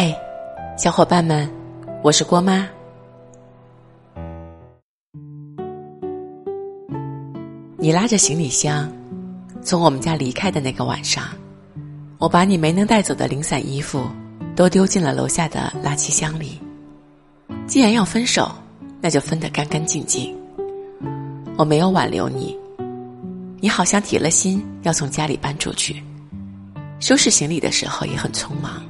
嗨，小伙伴们，我是郭妈。你拉着行李箱从我们家离开的那个晚上，我把你没能带走的零散衣服都丢进了楼下的垃圾箱里。既然要分手，那就分得干干净净。我没有挽留你，你好像铁了心要从家里搬出去，收拾行李的时候也很匆忙。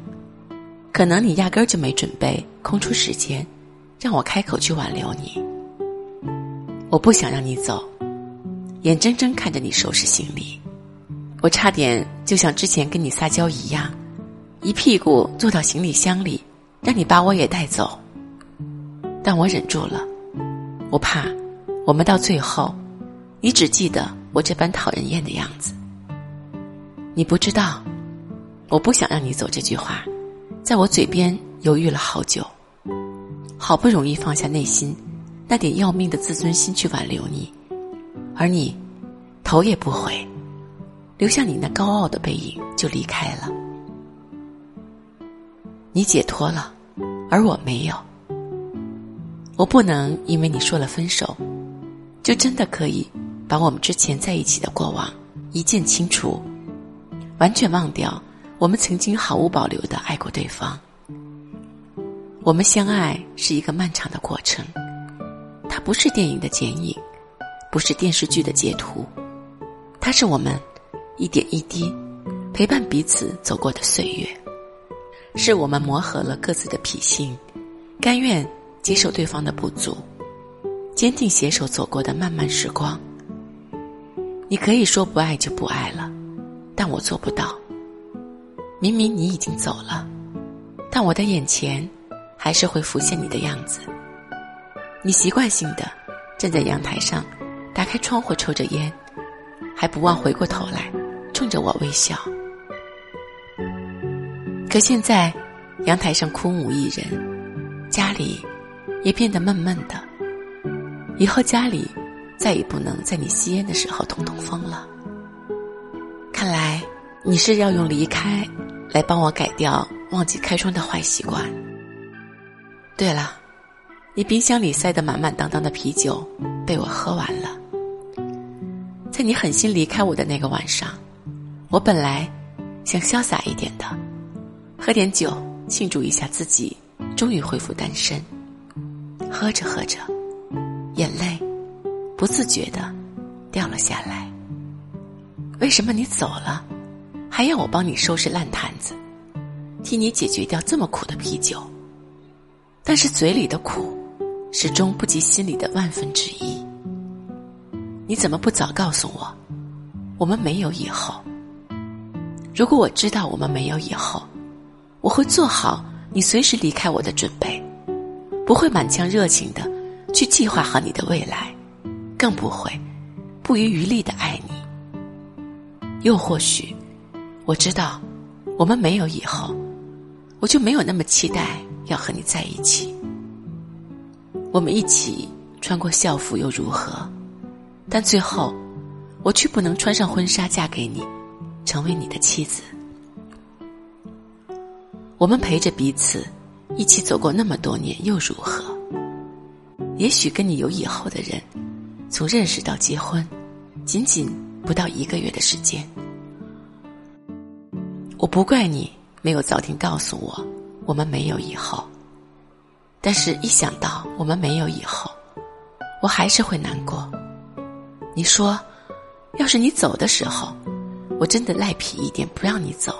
可能你压根儿就没准备空出时间，让我开口去挽留你。我不想让你走，眼睁睁看着你收拾行李，我差点就像之前跟你撒娇一样，一屁股坐到行李箱里，让你把我也带走。但我忍住了，我怕我们到最后，你只记得我这般讨人厌的样子。你不知道，我不想让你走这句话。在我嘴边犹豫了好久，好不容易放下内心那点要命的自尊心去挽留你，而你头也不回，留下你那高傲的背影就离开了。你解脱了，而我没有。我不能因为你说了分手，就真的可以把我们之前在一起的过往一键清除，完全忘掉。我们曾经毫无保留的爱过对方。我们相爱是一个漫长的过程，它不是电影的剪影，不是电视剧的截图，它是我们一点一滴陪伴彼此走过的岁月，是我们磨合了各自的脾性，甘愿接受对方的不足，坚定携手走过的漫漫时光。你可以说不爱就不爱了，但我做不到。明明你已经走了，但我的眼前还是会浮现你的样子。你习惯性的站在阳台上，打开窗户抽着烟，还不忘回过头来冲着我微笑。可现在，阳台上空无一人，家里也变得闷闷的。以后家里再也不能在你吸烟的时候通通风了。看来你是要用离开。来帮我改掉忘记开窗的坏习惯。对了，你冰箱里塞的满满当当的啤酒被我喝完了。在你狠心离开我的那个晚上，我本来想潇洒一点的，喝点酒庆祝一下自己终于恢复单身。喝着喝着，眼泪不自觉的掉了下来。为什么你走了？还要我帮你收拾烂摊子，替你解决掉这么苦的啤酒。但是嘴里的苦，始终不及心里的万分之一。你怎么不早告诉我，我们没有以后？如果我知道我们没有以后，我会做好你随时离开我的准备，不会满腔热情的去计划好你的未来，更不会不遗余力的爱你。又或许。我知道，我们没有以后，我就没有那么期待要和你在一起。我们一起穿过校服又如何？但最后，我却不能穿上婚纱嫁给你，成为你的妻子。我们陪着彼此一起走过那么多年又如何？也许跟你有以后的人，从认识到结婚，仅仅不到一个月的时间。我不怪你没有早点告诉我，我们没有以后。但是，一想到我们没有以后，我还是会难过。你说，要是你走的时候，我真的赖皮一点不让你走，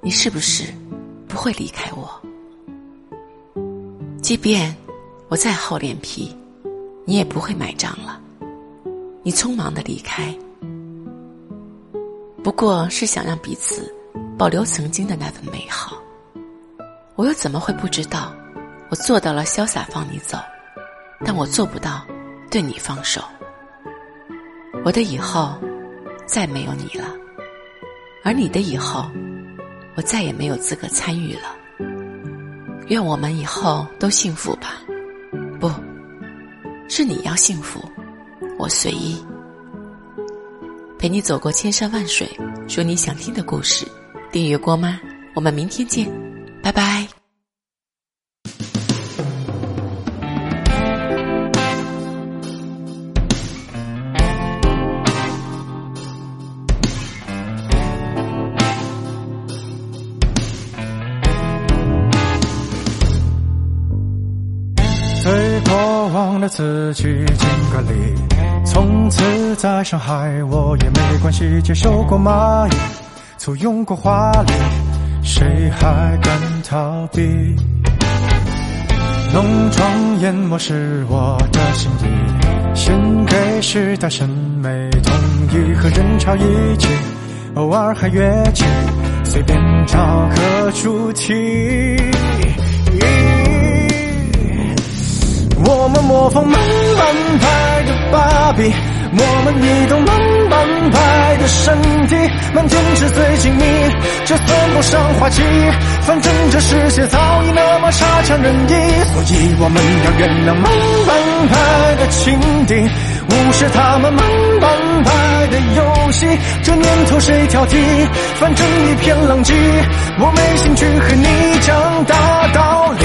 你是不是不会离开我？即便我再厚脸皮，你也不会买账了。你匆忙的离开，不过是想让彼此。保留曾经的那份美好，我又怎么会不知道？我做到了潇洒放你走，但我做不到对你放手。我的以后再没有你了，而你的以后，我再也没有资格参与了。愿我们以后都幸福吧。不是你要幸福，我随意陪你走过千山万水，说你想听的故事。订阅过吗？我们明天见拜拜。最过往的自己敬个礼从此再伤害我也没关系接受过蚂蚁。簇拥过华丽，谁还敢逃避？浓妆艳抹是我的心意，献给时代审美统一，和人潮一起，偶尔还乐器，随便找个主题。我们模仿慢半拍的芭比，我们移动慢半拍的身体，满天纸醉金迷，这算不上滑稽。反正这世界早已那么差强人意，所以我们要原谅慢半拍的情敌，无视他们慢半拍的游戏。这年头谁挑剔？反正一片狼藉，我没兴趣和你讲大道理